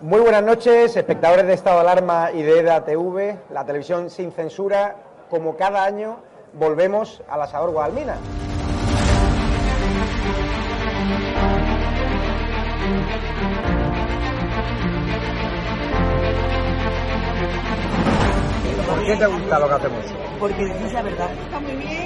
Muy buenas noches, espectadores de Estado de Alarma y de EDA-TV, la televisión sin censura. Como cada año, volvemos al asador Guadalmina. ¿Por qué te gusta lo que hacemos? Porque decís la verdad. Está muy bien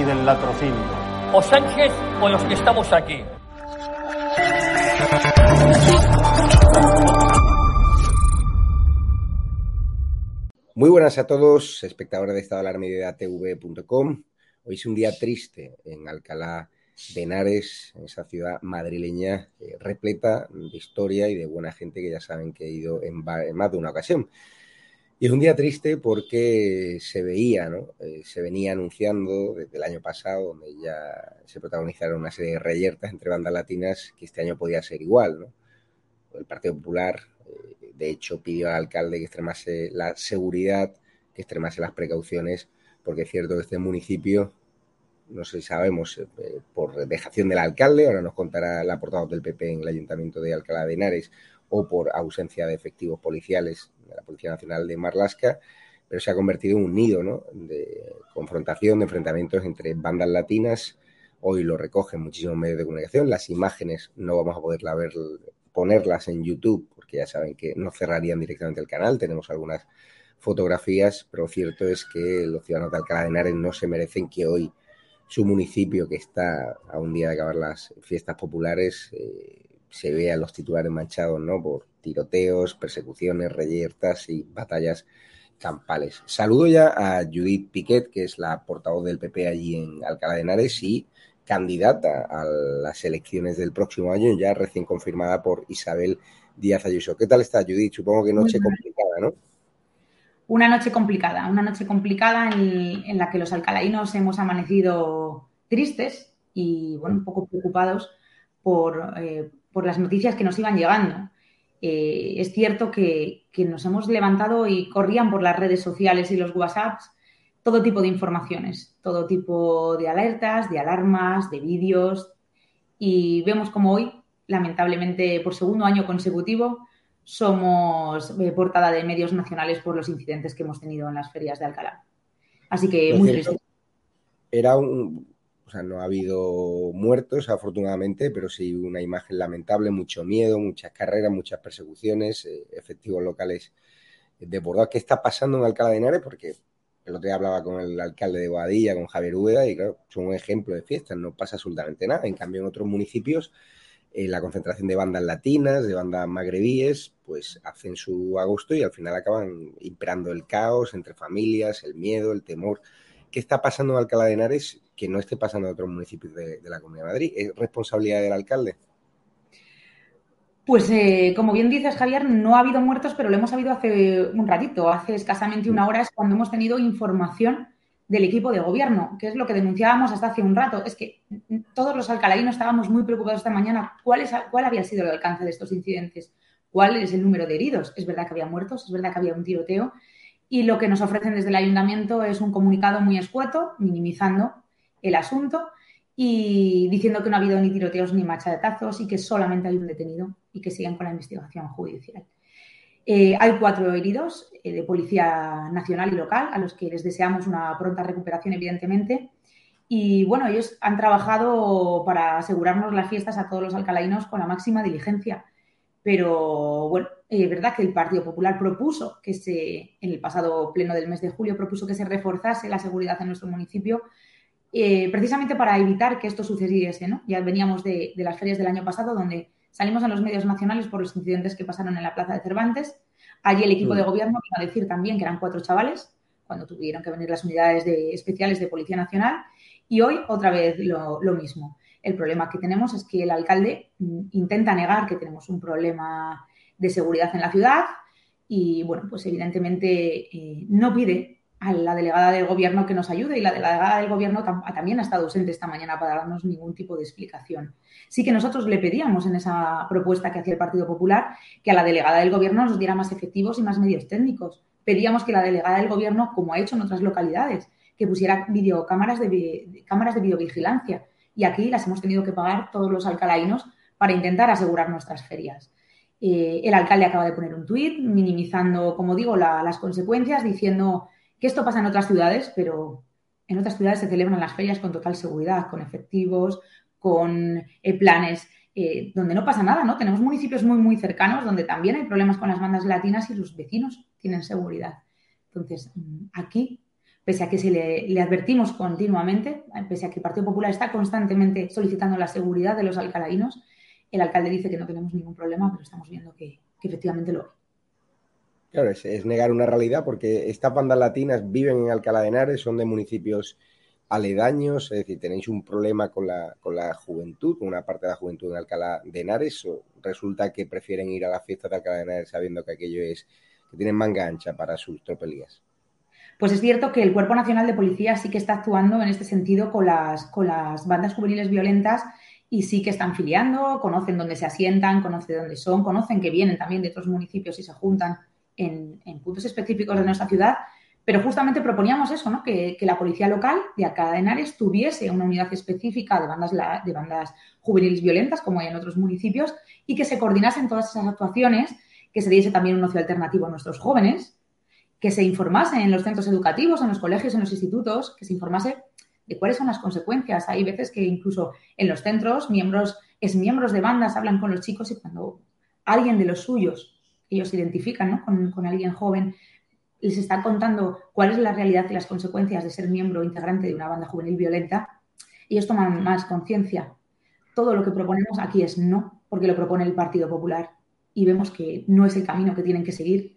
y del latrocinio. O Sánchez o los que estamos aquí. Muy buenas a todos, espectadores de Estado de Alarma y de ATV.com. Hoy es un día triste en Alcalá de Henares, en esa ciudad madrileña eh, repleta de historia y de buena gente que ya saben que he ido en más de una ocasión. Y es un día triste porque se veía, ¿no? Eh, se venía anunciando desde el año pasado, donde ya se protagonizaron una serie de reyertas entre bandas latinas, que este año podía ser igual, ¿no? El Partido Popular, eh, de hecho, pidió al alcalde que extremase la seguridad, que extremase las precauciones, porque es cierto que este municipio, no sé si sabemos, eh, por dejación del alcalde, ahora nos contará la portavoz del PP en el Ayuntamiento de Alcalá de Henares, o por ausencia de efectivos policiales de la Policía Nacional de Marlasca, pero se ha convertido en un nido de confrontación, de enfrentamientos entre bandas latinas. Hoy lo recogen muchísimos medios de comunicación. Las imágenes no vamos a poderla ver, ponerlas en YouTube, porque ya saben que no cerrarían directamente el canal. Tenemos algunas fotografías, pero cierto es que los ciudadanos de Alcalá de Henares no se merecen que hoy su municipio, que está a un día de acabar las fiestas populares, eh, se vea los titulares manchados ¿no? por tiroteos, persecuciones, reyertas y batallas campales. Saludo ya a Judith Piquet, que es la portavoz del PP allí en Alcalá de Henares y candidata a las elecciones del próximo año, ya recién confirmada por Isabel Díaz Ayuso. ¿Qué tal está, Judith? Supongo que noche complicada, ¿no? Una noche complicada, una noche complicada en, en la que los alcalaínos hemos amanecido tristes y bueno, un poco preocupados por, eh, por las noticias que nos iban llegando. Eh, es cierto que, que, nos hemos levantado y corrían por las redes sociales y los WhatsApps todo tipo de informaciones, todo tipo de alertas, de alarmas, de vídeos y vemos como hoy, lamentablemente por segundo año consecutivo, somos eh, portada de medios nacionales por los incidentes que hemos tenido en las ferias de Alcalá. Así que muy triste. Era un, no ha habido muertos, afortunadamente, pero sí una imagen lamentable, mucho miedo, muchas carreras, muchas persecuciones, eh, efectivos locales desbordados. ¿Qué está pasando en Alcalá de Henares? Porque el otro día hablaba con el alcalde de Boadilla, con Javier Úbeda, y claro, son un ejemplo de fiestas, no pasa absolutamente nada. En cambio, en otros municipios, eh, la concentración de bandas latinas, de bandas magrebíes, pues hacen su agosto y al final acaban imperando el caos entre familias, el miedo, el temor. ¿Qué está pasando en Alcalá de Henares que no esté pasando en otros municipios de, de la Comunidad de Madrid? ¿Es responsabilidad del alcalde? Pues eh, como bien dices, Javier, no ha habido muertos, pero lo hemos sabido hace un ratito, hace escasamente una hora es cuando hemos tenido información del equipo de gobierno, que es lo que denunciábamos hasta hace un rato. Es que todos los alcalainos estábamos muy preocupados esta mañana cuál, es, cuál había sido el alcance de estos incidentes, cuál es el número de heridos. Es verdad que había muertos, es verdad que había un tiroteo, y lo que nos ofrecen desde el ayuntamiento es un comunicado muy escueto, minimizando el asunto y diciendo que no ha habido ni tiroteos ni machetazos y que solamente hay un detenido y que siguen con la investigación judicial. Eh, hay cuatro heridos eh, de Policía Nacional y local, a los que les deseamos una pronta recuperación, evidentemente. Y bueno, ellos han trabajado para asegurarnos las fiestas a todos los alcalainos con la máxima diligencia. Pero bueno, es verdad que el Partido Popular propuso que se, en el pasado pleno del mes de julio, propuso que se reforzase la seguridad en nuestro municipio, eh, precisamente para evitar que esto sucediese. ¿no? Ya veníamos de, las ferias del año pasado, donde salimos en los medios nacionales por los incidentes que pasaron en la Plaza de Cervantes. Allí el equipo de mm. gobierno vino a decir también que eran cuatro chavales, cuando tuvieron que venir las unidades especiales de Policía Nacional. Y hoy otra vez lo mismo. El problema que tenemos es que el alcalde mm, intenta negar que tenemos un problema de seguridad en la ciudad y, bueno, pues evidentemente eh, no pide a la delegada del gobierno que nos ayude y la delegada del gobierno también ha estado ausente esta mañana para darnos ningún tipo de explicación. Sí que nosotros le pedíamos en esa propuesta que hacía el Partido Popular que a la delegada del gobierno nos diera más efectivos y más medios técnicos. Pedíamos que la delegada del gobierno, como ha hecho en otras localidades, que pusiera videocámaras de, cámaras de videovigilancia y aquí las hemos tenido que pagar todos los alcalainos para intentar asegurar nuestras ferias. Eh, el alcalde acaba de poner un tuit minimizando, como digo, las consecuencias, diciendo que esto pasa en otras ciudades, pero en otras ciudades se celebran las ferias con total seguridad, con efectivos, con eh, planes eh, donde no pasa nada, ¿no? Tenemos municipios muy, muy cercanos donde también hay problemas con las bandas latinas y los vecinos tienen seguridad. Entonces, mm, aquí pese a que se le, advertimos continuamente, pese a que el Partido Popular está constantemente solicitando la seguridad de los alcalainos, el alcalde dice que no tenemos ningún problema, pero estamos viendo que, efectivamente lo hay. Claro, es, negar una realidad porque estas bandas latinas viven en Alcalá de Henares, son de municipios aledaños, es decir, tenéis un problema con la, con la juventud, con una parte de la juventud en Alcalá de Henares, o resulta que prefieren ir a la fiesta de Alcalá de Henares sabiendo que aquello es, que tienen manga ancha para sus tropelías. Pues es cierto que el Cuerpo Nacional de Policía sí que está actuando en este sentido con las, con las bandas juveniles violentas y sí que están filiando, conocen dónde se asientan, conocen dónde son, conocen que vienen también de otros municipios y se juntan en, puntos específicos de nuestra ciudad. Pero justamente proponíamos eso, ¿no? que, la policía local de acá de tuviese una unidad específica de bandas, de bandas juveniles violentas, como hay en otros municipios, y que se coordinasen todas esas actuaciones, que se diese también un ocio alternativo a nuestros jóvenes, que se informase en los centros educativos, en los colegios, en los institutos, que se informase de cuáles son las consecuencias. Hay veces que incluso en los centros, miembros, es miembros de bandas hablan con los chicos y cuando alguien de los suyos, ellos se identifican con, alguien joven, les está contando cuál es la realidad y las consecuencias de ser miembro integrante de una banda juvenil violenta, ellos toman más conciencia. Todo lo que proponemos aquí es no, porque lo propone el Partido Popular y vemos que no es el camino que tienen que seguir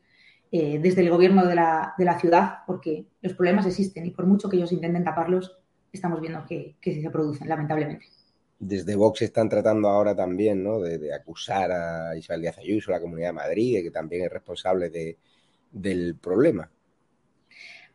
eh, desde el gobierno de la, de la, ciudad, porque los problemas existen y por mucho que ellos intenten taparlos, estamos viendo que, que se producen, lamentablemente. Desde Vox están tratando ahora también ¿no? de, acusar a Isabel Díaz Ayuso, a la Comunidad de Madrid, que también es responsable de, del problema.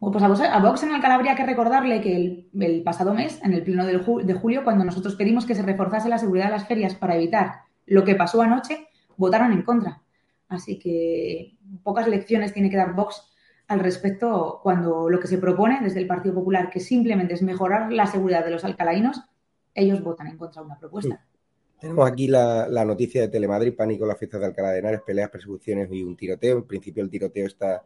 Bueno, pues a Vox, en Alcalá habría que recordarle que el, el pasado mes, en el pleno de julio, cuando nosotros pedimos que se reforzase la seguridad de las ferias para evitar lo que pasó anoche, votaron en contra. Así que pocas lecciones tiene que dar Vox al respecto cuando lo que se propone desde el Partido Popular, que simplemente es mejorar la seguridad de los alcalainos, ellos votan en contra de una propuesta. Tenemos aquí la, noticia de Telemadrid, pánico en las fiestas de Alcalá de Henares, peleas, persecuciones y un tiroteo. En principio el tiroteo está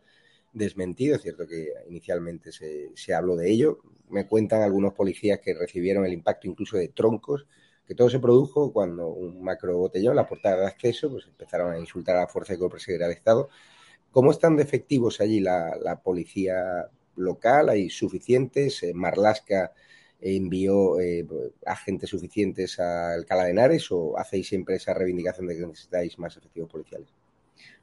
desmentido, es cierto que inicialmente se, se habló de ello. Me cuentan algunos policías que recibieron el impacto incluso de troncos que todo se produjo cuando un macro botellón, la portada de acceso, pues empezaron a insultar a la fuerza de seguridad del Estado. ¿Cómo están de efectivos allí la, policía local? ¿Hay suficientes? Eh, ¿Marlasca envió eh, agentes suficientes a Alcalá de Henares o hacéis siempre esa reivindicación de que necesitáis más efectivos policiales?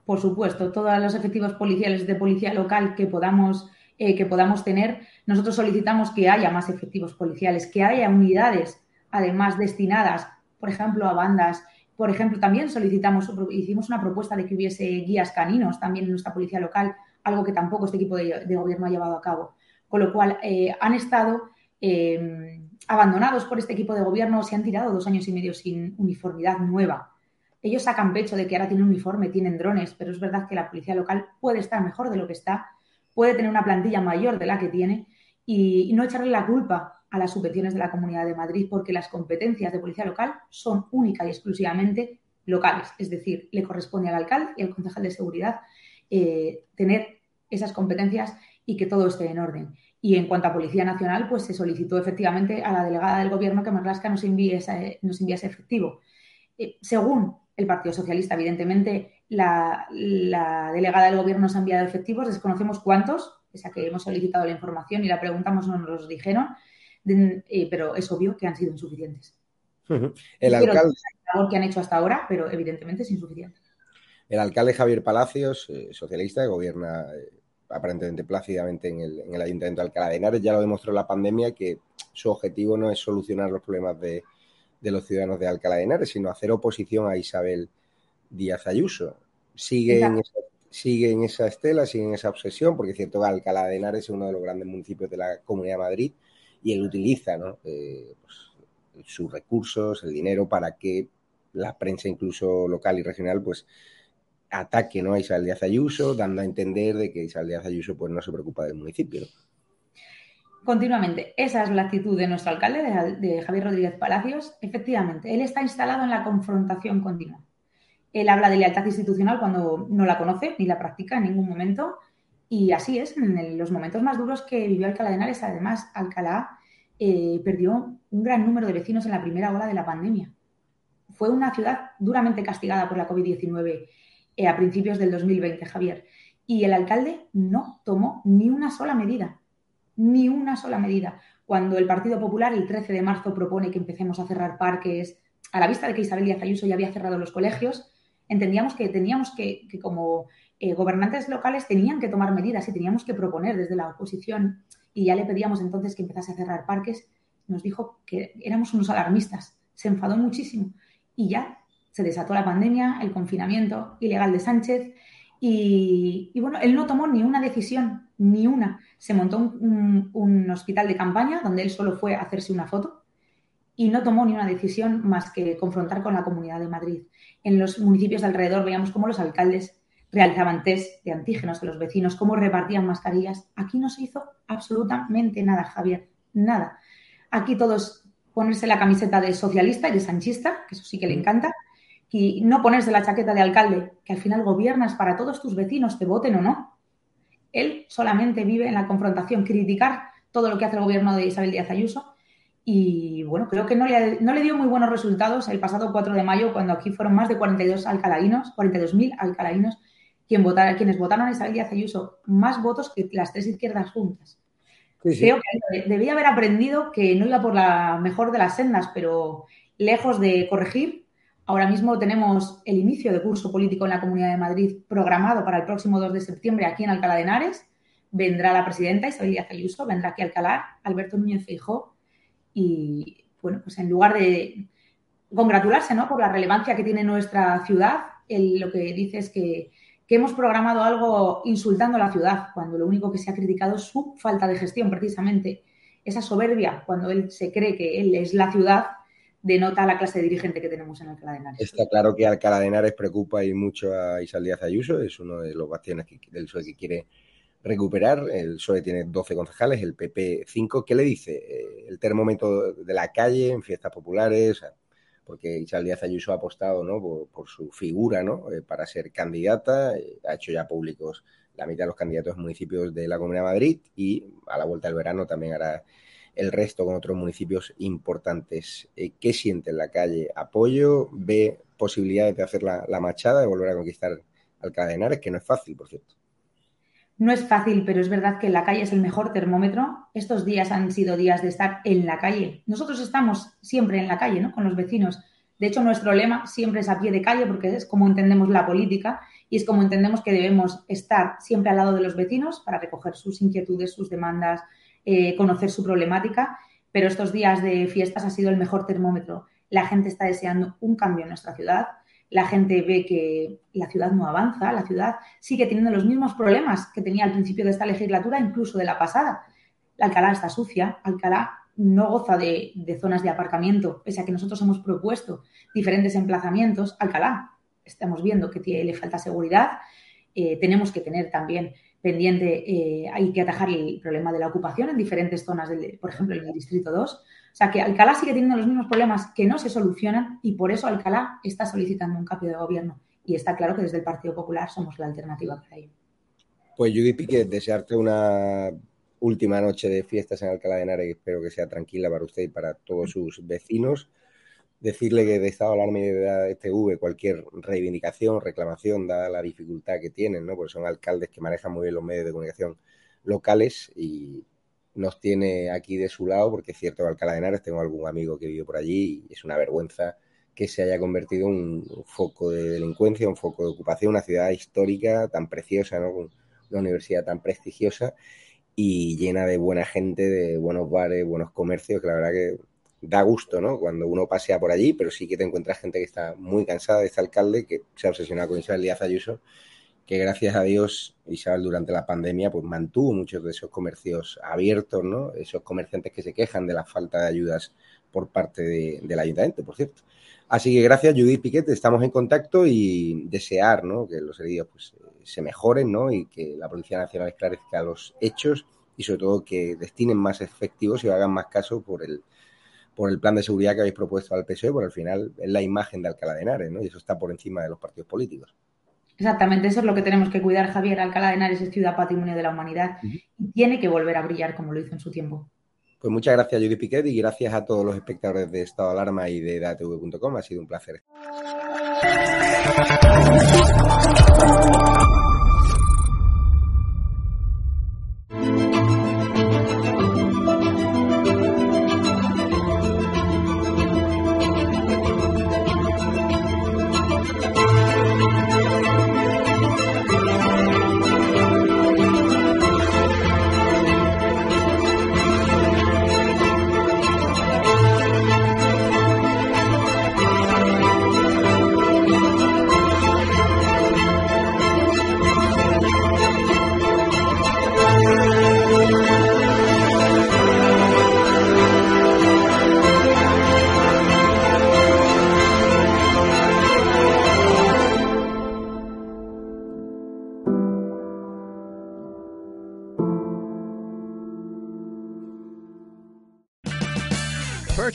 Por supuesto, todos los efectivos policiales de policía local que podamos, eh, que podamos tener, nosotros solicitamos que haya más efectivos policiales, que haya unidades además destinadas, por ejemplo, a bandas. Por ejemplo, también solicitamos, hicimos una propuesta de que hubiese guías caninos también en nuestra policía local, algo que tampoco este equipo de, gobierno ha llevado a cabo. con lo cual eh, han estado eh, abandonados por este equipo de gobierno, se han tirado dos años y medio sin uniformidad nueva. Ellos sacan pecho de que ahora tienen uniforme, tienen drones, pero es verdad que la policía local puede estar mejor de lo que está, puede tener una plantilla mayor de la que tiene y, no echarle la culpa a las subvenciones de la Comunidad de Madrid porque las competencias de policía local son única y exclusivamente locales. Es decir, le corresponde al alcalde y al concejal de seguridad eh, tener esas competencias y que todo esté en orden. Y en cuanto a Policía Nacional, pues se solicitó efectivamente a la delegada del Gobierno que Marlasca nos envíe, nos envíe ese efectivo. Eh, según el Partido Socialista, evidentemente, la, delegada del Gobierno nos ha enviado efectivos, desconocemos cuántos, pese a que hemos solicitado la información y la preguntamos, no nos dijeron, eh, pero es obvio que han sido insuficientes. El alcalde. que han hecho hasta ahora, pero evidentemente es insuficiente. El alcalde Javier Palacios, eh, socialista, que gobierna aparentemente plácidamente en el, en el Ayuntamiento de Alcalá de Henares, ya lo demostró la pandemia que su objetivo no es solucionar los problemas de, los ciudadanos de Alcalá de Henares, sino hacer oposición a Isabel Díaz Ayuso. Sigue en, esa, sigue en esa estela, sigue en esa obsesión, porque es cierto que Alcalá de Henares es uno de los grandes municipios de la Comunidad de Madrid y él utiliza eh, pues, sus recursos, el dinero, para que la prensa incluso local y regional pues ataque ¿no? a Isabel Díaz Ayuso, dando a entender de que Isabel Díaz Ayuso pues, no se preocupa del municipio. Continuamente, esa es la actitud de nuestro alcalde, de, Javier Rodríguez Palacios. Efectivamente, él está instalado en la confrontación continua. Él habla de lealtad institucional cuando no la conoce ni la practica en ningún momento. Y así es, en los momentos más duros que vivió Alcalá de Henares, además, Alcalá eh, perdió un gran número de vecinos en la primera ola de la pandemia. Fue una ciudad duramente castigada por la COVID-19 eh, a principios del 2020, Javier. Y el alcalde no tomó ni una sola medida, ni una sola medida. Cuando el Partido Popular el 13 de marzo propone que empecemos a cerrar parques, a la vista de que Isabel Díaz Ayuso ya había cerrado los colegios, entendíamos que teníamos que, como eh, gobernantes locales, tenían que tomar medidas y teníamos que proponer desde la oposición. Y ya le pedíamos entonces que empezase a cerrar parques. Nos dijo que éramos unos alarmistas. Se enfadó muchísimo. Y ya se desató la pandemia, el confinamiento ilegal de Sánchez y, bueno, él no tomó ni una decisión, ni una. Se montó un, hospital de campaña donde él solo fue a hacerse una foto y no tomó ni una decisión más que confrontar con la Comunidad de Madrid. En los municipios de alrededor veíamos cómo los alcaldes realizaban test de antígenos a los vecinos, cómo repartían mascarillas. Aquí no se hizo absolutamente nada, Javier, nada. Aquí todos ponerse la camiseta de socialista y de sanchista, que eso sí que le encanta, y no ponerse la chaqueta de alcalde, que al final gobiernas para todos tus vecinos, te voten o no. Él solamente vive en la confrontación, criticar todo lo que hace el gobierno de Isabel Díaz Ayuso. Y bueno, creo que no le, no le dio muy buenos resultados el pasado 4 de mayo, cuando aquí fueron más de 42 alcalainos, 42.000 alcalainos, quien quienes votaron a Isabel Díaz Ayuso, más votos que las tres izquierdas juntas. Creo que debía haber aprendido que no iba por la mejor de las sendas, pero lejos de corregir, Ahora mismo tenemos el inicio de curso político en la Comunidad de Madrid programado para el próximo 2 de septiembre aquí en Alcalá de Henares. Vendrá la presidenta Isabel Díaz Ayuso, vendrá aquí a Alcalá, Alberto Núñez Feijó y, bueno, pues en lugar de congratularse ¿no? por la relevancia que tiene nuestra ciudad, él lo que dice es que, que hemos programado algo insultando a la ciudad, cuando lo único que se ha criticado es su falta de gestión, precisamente. Esa soberbia, cuando él se cree que él es la ciudad, denota la clase dirigente que tenemos en Alcalá de Henares. Está claro que Alcalá de Henares preocupa y mucho a Isabel Díaz Ayuso, es uno de los bastiones del PSOE que quiere recuperar. El PSOE tiene 12 concejales, el PP 5. ¿Qué le dice? Eh, el termómetro de la calle en fiestas populares, porque Isabel Díaz Ayuso ha apostado ¿no? por, su figura ¿no? Eh, para ser candidata, eh, ha hecho ya públicos la mitad de los candidatos municipios de la Comunidad de Madrid y a la vuelta del verano también hará el resto con otros municipios importantes. Eh, ¿Qué siente en la calle? ¿Apoyo? ¿Ve posibilidades de hacer la, machada, de volver a conquistar Alcalá de Henares? Que no es fácil, por cierto. No es fácil, pero es verdad que la calle es el mejor termómetro. Estos días han sido días de estar en la calle. Nosotros estamos siempre en la calle, ¿no? Con los vecinos. De hecho, nuestro lema siempre es a pie de calle porque es como entendemos la política y es como entendemos que debemos estar siempre al lado de los vecinos para recoger sus inquietudes, sus demandas, eh, conocer su problemática, pero estos días de fiestas ha sido el mejor termómetro. La gente está deseando un cambio en nuestra ciudad, la gente ve que la ciudad no avanza, la ciudad sigue teniendo los mismos problemas que tenía al principio de esta legislatura, incluso de la pasada. Alcalá está sucia, Alcalá no goza de, zonas de aparcamiento, pese a que nosotros hemos propuesto diferentes emplazamientos. Alcalá, estamos viendo que tiene, le falta seguridad. Eh, tenemos que tener también pendiente, eh, hay que atajar el problema de la ocupación en diferentes zonas, del, por ejemplo, en el Distrito 2. O sea que Alcalá sigue teniendo los mismos problemas que no se solucionan y por eso Alcalá está solicitando un cambio de gobierno. Y está claro que desde el Partido Popular somos la alternativa para ello. Pues Judith Piquet, desearte una última noche de fiestas en Alcalá de Henares, espero que sea tranquila para usted y para todos sus vecinos. Decirle que de estado de alarma de TV cualquier reivindicación, reclamación, dada la dificultad que tienen, ¿no? Porque son alcaldes que manejan muy bien los medios de comunicación locales y nos tiene aquí de su lado, porque es cierto que Alcalá de Henares tengo algún amigo que vive por allí y es una vergüenza que se haya convertido en un foco de delincuencia, un foco de ocupación, una ciudad histórica tan preciosa, ¿no? una universidad tan prestigiosa y llena de buena gente, de buenos bares, buenos comercios, que la verdad que da gusto, ¿no? Cuando uno pasea por allí, pero sí que te encuentras gente que está muy cansada de este alcalde, que se ha obsesionado con Isabel Díaz Ayuso, que gracias a Dios Isabel durante la pandemia pues mantuvo muchos de esos comercios abiertos, ¿no? Esos comerciantes que se quejan de la falta de ayudas por parte del ayuntamiento, por cierto. Así que gracias Judith Piquet, estamos en contacto y desear, ¿no? Que los heridos pues se mejoren ¿no? y que la Policía Nacional esclarezca los hechos y sobre todo que destinen más efectivos y hagan más caso por el por el plan de seguridad que habéis propuesto al PSOE, porque al final es la imagen de Alcalá de Henares, ¿no? Y eso está por encima de los partidos políticos. Exactamente, eso es lo que tenemos que cuidar, Javier. Alcalá de Henares es ciudad patrimonio de la humanidad y tiene que volver a brillar como lo hizo en su tiempo. Pues muchas gracias, Judy Piquet, y gracias a todos los espectadores de Estado de Alarma y de datv.com. Ha sido un placer.